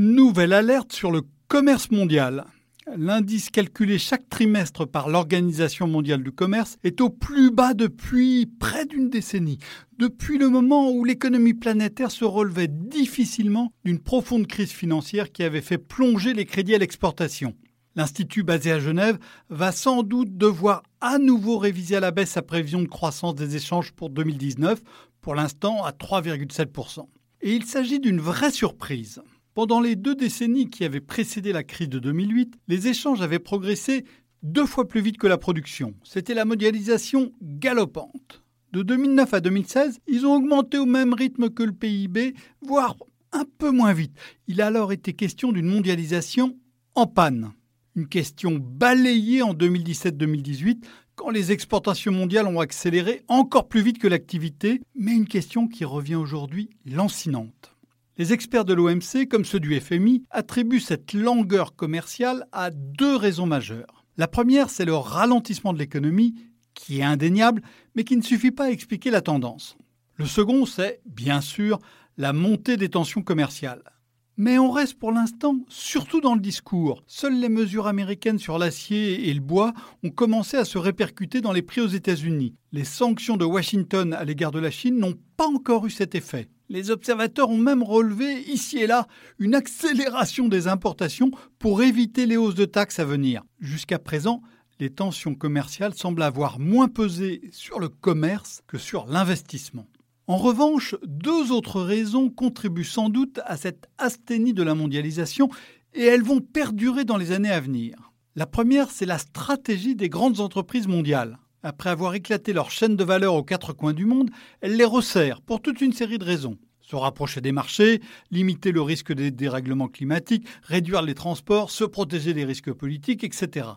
Nouvelle alerte sur le commerce mondial. L'indice calculé chaque trimestre par l'Organisation mondiale du commerce est au plus bas depuis près d'une décennie, depuis le moment où l'économie planétaire se relevait difficilement d'une profonde crise financière qui avait fait plonger les crédits à l'exportation. L'Institut basé à Genève va sans doute devoir à nouveau réviser à la baisse sa prévision de croissance des échanges pour 2019, pour l'instant à 3,7%. Et il s'agit d'une vraie surprise. Pendant les deux décennies qui avaient précédé la crise de 2008, les échanges avaient progressé deux fois plus vite que la production. C'était la mondialisation galopante. De 2009 à 2016, ils ont augmenté au même rythme que le PIB, voire un peu moins vite. Il a alors été question d'une mondialisation en panne. Une question balayée en 2017-2018 quand les exportations mondiales ont accéléré encore plus vite que l'activité, mais une question qui revient aujourd'hui lancinante. Les experts de l'OMC, comme ceux du FMI, attribuent cette langueur commerciale à deux raisons majeures. La première, c'est le ralentissement de l'économie, qui est indéniable, mais qui ne suffit pas à expliquer la tendance. Le second, c'est, bien sûr, la montée des tensions commerciales. Mais on reste pour l'instant surtout dans le discours. Seules les mesures américaines sur l'acier et le bois ont commencé à se répercuter dans les prix aux États-Unis. Les sanctions de Washington à l'égard de la Chine n'ont pas encore eu cet effet. Les observateurs ont même relevé ici et là une accélération des importations pour éviter les hausses de taxes à venir. Jusqu'à présent, les tensions commerciales semblent avoir moins pesé sur le commerce que sur l'investissement. En revanche, deux autres raisons contribuent sans doute à cette asthénie de la mondialisation et elles vont perdurer dans les années à venir. La première, c'est la stratégie des grandes entreprises mondiales. Après avoir éclaté leur chaîne de valeur aux quatre coins du monde, elle les resserre pour toute une série de raisons. Se rapprocher des marchés, limiter le risque des dérèglements climatiques, réduire les transports, se protéger des risques politiques, etc.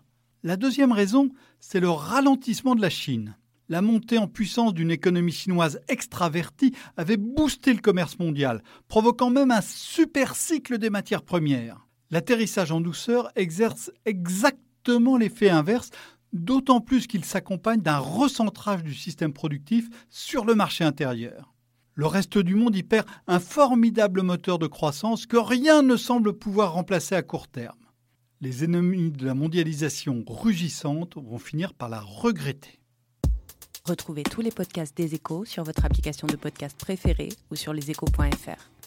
La deuxième raison, c'est le ralentissement de la Chine. La montée en puissance d'une économie chinoise extravertie avait boosté le commerce mondial, provoquant même un super cycle des matières premières. L'atterrissage en douceur exerce exactement l'effet inverse d'autant plus qu'il s'accompagne d'un recentrage du système productif sur le marché intérieur. Le reste du monde y perd un formidable moteur de croissance que rien ne semble pouvoir remplacer à court terme. Les ennemis de la mondialisation rugissante vont finir par la regretter. Retrouvez tous les podcasts des échos sur votre application de podcast préférée ou sur leséchos.fr.